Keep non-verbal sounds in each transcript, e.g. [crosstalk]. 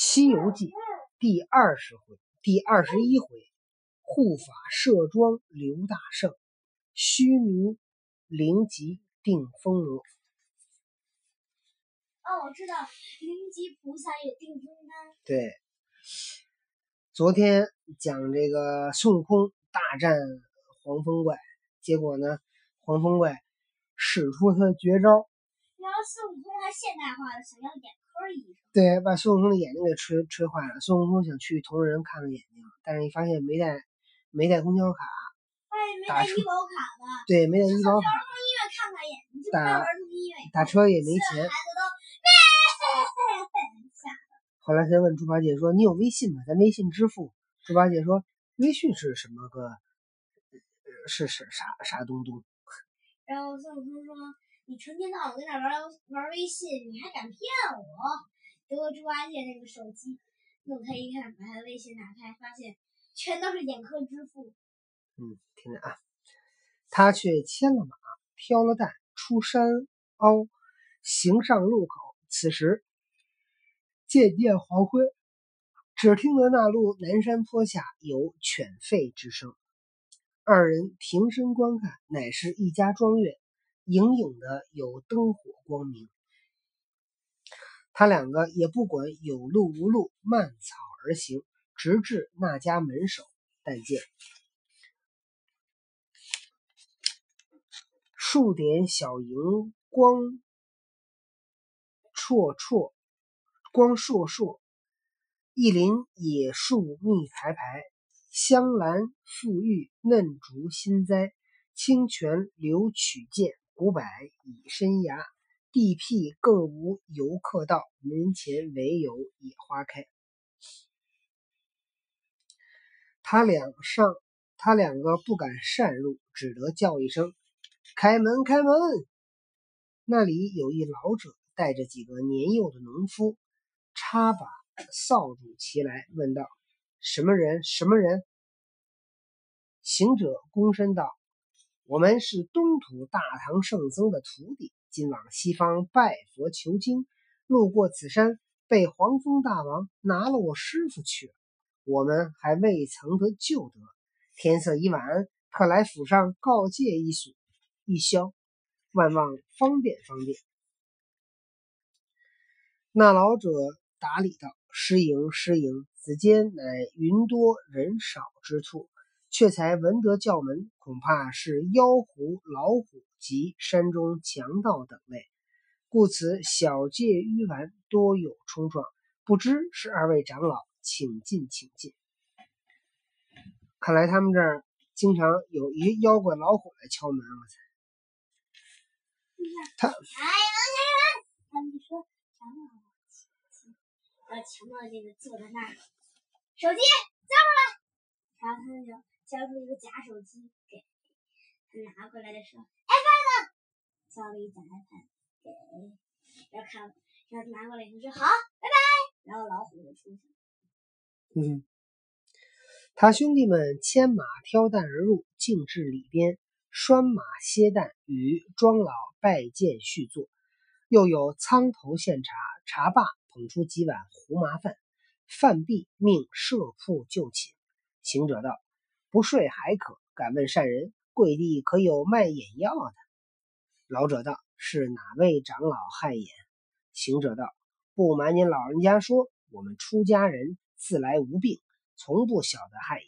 西游记》第二十回，第二十一回，护法摄庄刘大圣，须弥灵吉定风魔。哦，我知道，灵吉菩萨有定风丹。对，昨天讲这个孙悟空大战黄风怪，结果呢，黄风怪使出他的绝招，然后孙悟空还现代化了，想要眼科医生。对，把孙悟空的眼睛给吹吹坏了。孙悟空想去同仁看看眼睛，但是一发现没带没带公交卡，哎，没打医保卡的。对，没带医保卡，儿童医院看看眼睛，就打到儿童医院打车也没钱。后来他问猪八戒说：“你有微信吗？咱微信支付。”猪八戒说：“微信是什么个？呃是是啥啥东东？然后孙悟空说：“你成天到晚跟那玩玩微信，你还敢骗我？”结果猪八戒那个手机弄开一看，把他的微信打开，发现全都是眼科支付。嗯，听着啊，他却牵了马，挑了担，出山凹，行上路口。此时渐渐黄昏，只听得那路南山坡下有犬吠之声。二人停身观看，乃是一家庄院，隐隐的有灯火光明。他两个也不管有路无路，漫草而行，直至那家门首。但见数点小萤光绰绰，光烁烁；一林野树密排排，香兰馥郁，嫩竹新栽。清泉流曲涧，古柏已生芽。地僻更无游客道，门前唯有野花开。他两上，他两个不敢擅入，只得叫一声：“开门，开门！”那里有一老者，带着几个年幼的农夫，插把扫帚齐来，问道：“什么人？什么人？”行者躬身道：“我们是东土大唐圣僧的徒弟，今往西方拜佛求经，路过此山，被黄风大王拿了我师傅去了。我们还未曾得救得，天色已晚，特来府上告诫一宿一宵，万望方便方便。”那老者答礼道：“失迎，失迎。此间乃云多人少之处，却才闻得叫门，恐怕是妖狐、老虎及山中强盗等类，故此小界迂顽，多有冲撞。不知是二位长老，请进，请进。看来他们这儿经常有一妖怪、老虎来敲门。我猜他哎，能开门！他们就说长老。然后强盗这个坐在那儿，手机交出来。然后他们就交出一个假手机给他拿过来的时候，iPad 呢？交了一假 iPad 给，然后看，然后拿过来以后说好，拜拜。然后老虎就出去了。嗯，他兄弟们牵马挑担而入，径至里边，拴马歇担，与庄老拜见叙坐。又有仓头献茶，茶罢捧出几碗胡麻饭，饭毕命设铺就寝。行者道：“不睡还可，敢问善人，贵地可有卖眼药的？”老者道：“是哪位长老害眼？”行者道：“不瞒您老人家说，我们出家人自来无病，从不晓得害眼。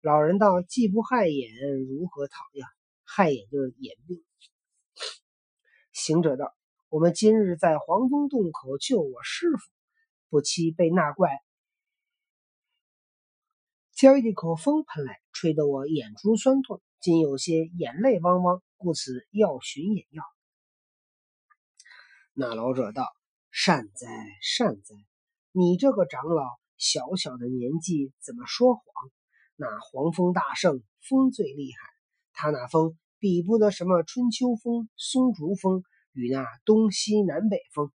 老人道：“既不害眼，如何讨呀？害眼就是眼病。”行者道：“我们今日在黄风洞口救我师傅，不期被那怪将一口风喷来，吹得我眼珠酸痛，竟有些眼泪汪汪，故此要寻眼药。”那老者道：“善哉善哉，你这个长老，小小的年纪怎么说谎？那黄风大圣风最厉害，他那风比不得什么春秋风、松竹风与那东西南北风。”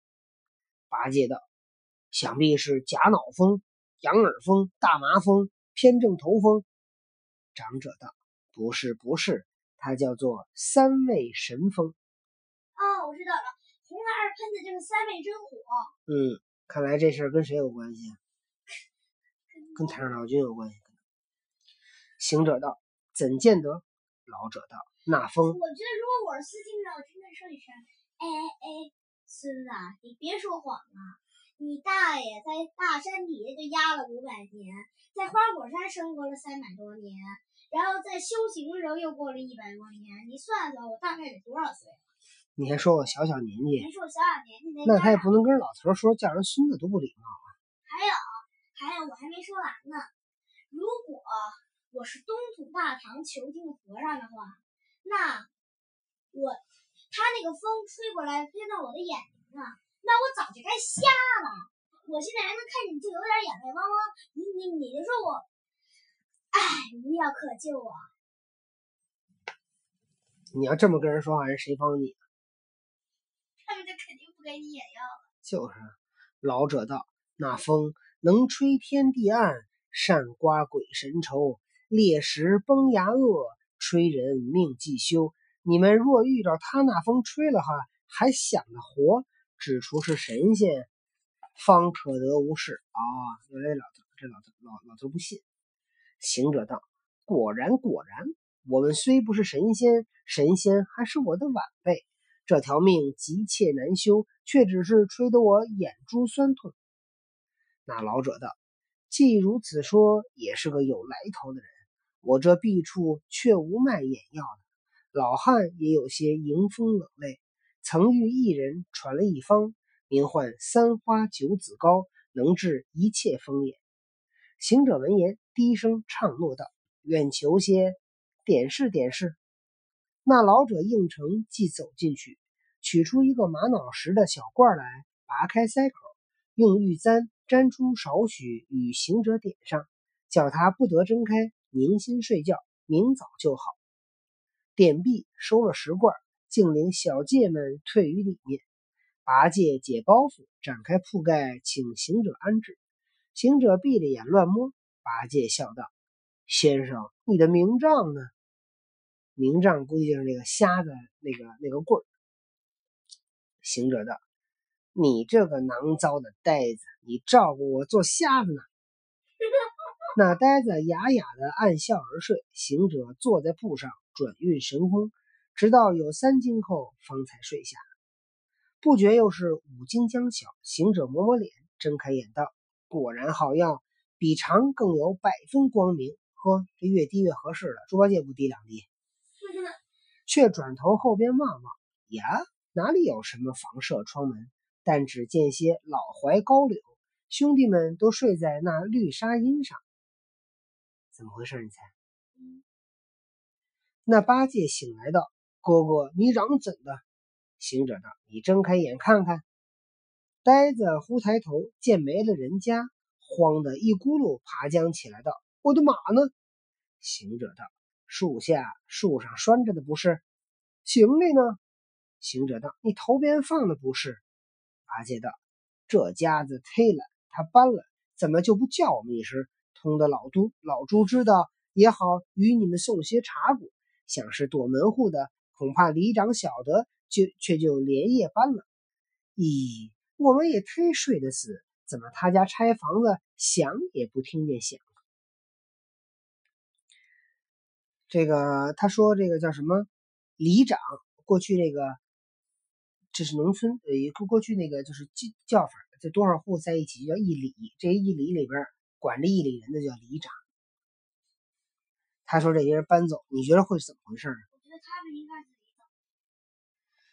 八戒道：“想必是假脑风、羊耳风、大麻风、偏正头风。”长者道：“不是不是，它叫做三味神风。哦，我知道了，红孩儿喷的就是三味真火。嗯，看来这事儿跟谁有关系？跟太上老君有关系。行者道：“怎见得？”老者道：“那风。”我觉得如果我是司机，我真的说一声：“哎哎哎，孙子，你别说谎了。你大爷在大山底下就压了五百年，在花果山生活了三百多年，然后在修行的时候又过了一百多年。你算算，我大概得多少岁了？你还说我小小年纪？你说我小小年纪，那他也不能跟老头说叫人孙子，多不礼貌啊！还有，还有，我还没说完呢。如果……我是东土大唐求经和尚的话，那我他那个风吹过来，吹到我的眼睛上，那我早就该瞎了。我现在还能看见，就有点眼泪汪汪。你你你就说我，哎，无药可救啊！你要这么跟人说话，人谁帮你？他们就肯定不给你眼药了。就是，老者道：“那风能吹天地暗，善刮鬼神愁。”烈石崩牙恶，吹人命既休。你们若遇着他那风吹了哈，还想着活，指出是神仙，方可得无事啊！原来老头这老头老老头不信。行者道：“果然果然，我们虽不是神仙，神仙还是我的晚辈。这条命急切难修，却只是吹得我眼珠酸痛。”那老者道：“既如此说，也是个有来头的人。”我这弊处却无卖眼药的，老汉也有些迎风冷泪。曾遇一人传了一方，名唤三花九子膏，能治一切风眼。行者闻言，低声唱诺道：“愿求些，点示点示。”那老者应承，即走进去，取出一个玛瑙石的小罐来，拔开塞口，用玉簪沾出少许，与行者点上，叫他不得睁开。宁心睡觉，明早就好。点毕，收了石罐，竟领小戒们退于里面。八戒解包袱，展开铺盖，请行者安置。行者闭着眼乱摸。八戒笑道：“先生，你的名杖呢？”名杖估计就是那个瞎子那个那个棍儿。行者道：“你这个囊糟的呆子，你照顾我做瞎子呢？” [laughs] 那呆子哑哑的暗笑而睡。行者坐在铺上转运神功，直到有三更后方才睡下。不觉又是五更将晓，行者抹抹脸，睁开眼道：“果然好药，比常更有百分光明。呵，这越低越合适了。猪八戒不低两滴，[laughs] 却转头后边望望，呀，哪里有什么房舍窗门？但只见些老槐高柳，兄弟们都睡在那绿纱荫上。”怎么回事？你猜？那八戒醒来道：“哥哥，你嚷怎的？”行者道：“你睁开眼看看。”呆子忽抬头见没了人家，慌得一咕噜爬将起来道：“我的马呢？”行者道：“树下树上拴着的不是？行李呢？”行者道：“你头边放的不是？”八戒道：“这家子忒了，他搬了，怎么就不叫我们一声？”通的老猪老猪知道也好，与你们送些茶果。想是躲门户的，恐怕里长晓得，就却就连夜搬了。咦，我们也忒睡得死，怎么他家拆房子响也不听见响？这个他说这个叫什么里长？过去那个这是农村呃，过过去那个就是叫叫法，这多少户在一起叫一里，这一里里边。管这一里人的叫里长。他说这些人搬走，你觉得会怎么回事？我觉得他们应该。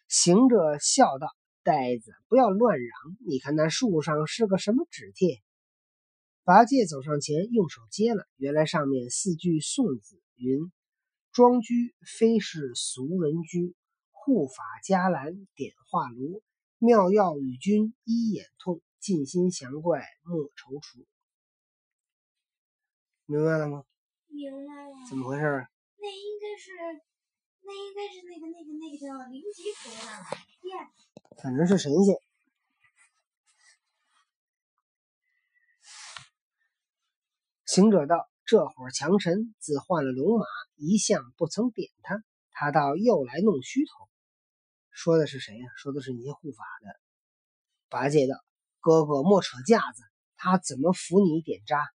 行者笑道：“呆子，不要乱嚷！你看那树上是个什么纸帖？”八戒走上前，用手接了，原来上面四句宋子云：“庄居非是俗人居，护法伽蓝点化炉，妙药与君一眼痛，尽心降怪莫踌躇。”明白了吗？明白了。怎么回事？那应该是，那应该是那个那个那反正是神仙。行者道：“这伙强臣自换了龙马，一向不曾点他，他倒又来弄虚头。”说的是谁呀？说的是那些护法的。八戒道：“哥哥莫扯架子，他怎么扶你点渣？”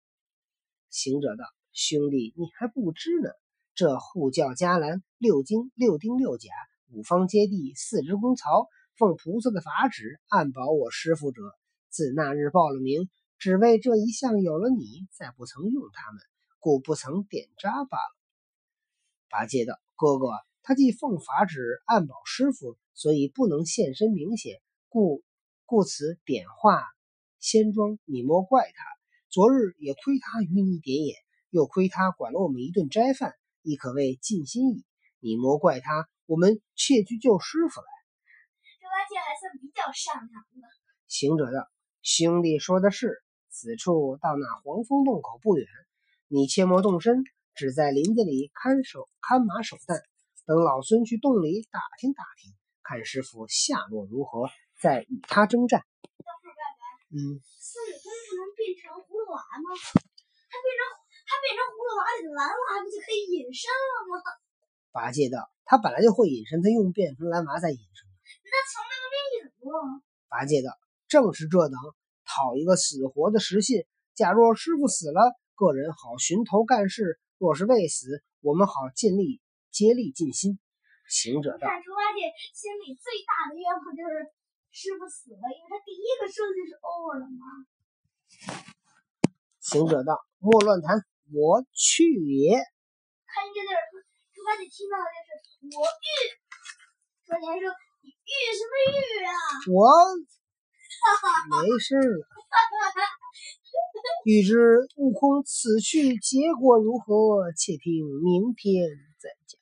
行者道：“兄弟，你还不知呢。这护教伽蓝六经六丁六甲五方揭谛四支功曹，奉菩萨的法旨，暗保我师父者，自那日报了名，只为这一项有了你，再不曾用他们，故不曾点渣罢了。”八戒道：“哥哥，他既奉法旨暗保师傅，所以不能现身明显，故故此点化仙庄，你莫怪他。昨日也亏他与你点眼，又亏他管了我们一顿斋饭，亦可谓尽心矣。你莫怪他，我们切去救师傅来。”猪八戒还算比较善良的。行者道：“兄弟说的是，此处到那黄风洞口不远，你切莫动身。”只在林子里看守、看马守旦，等老孙去洞里打听打听，看师傅下落如何，再与他征战。嗯，孙悟空不能变成葫芦娃吗？他变成他变成葫芦娃里的蓝娃，不就可以隐身了吗？八戒道：“他本来就会隐身，他用变成蓝娃再隐身。那从来都没隐过。”八戒道：“正是这等，讨一个死活的实信。假若师傅死了，个人好寻头干事。”若是未死，我们好尽力竭力尽心。行者道：“看猪八戒心里最大的愿望就是师傅死了，因为他第一个说的就是 over 了嘛。”行者道：“莫乱谈，我去也。”看见这儿，猪八戒听到的就是我欲。猪八戒说：“你欲什么欲啊？”我没事了。[laughs] 欲知悟空此去结果如何，且听明天再讲。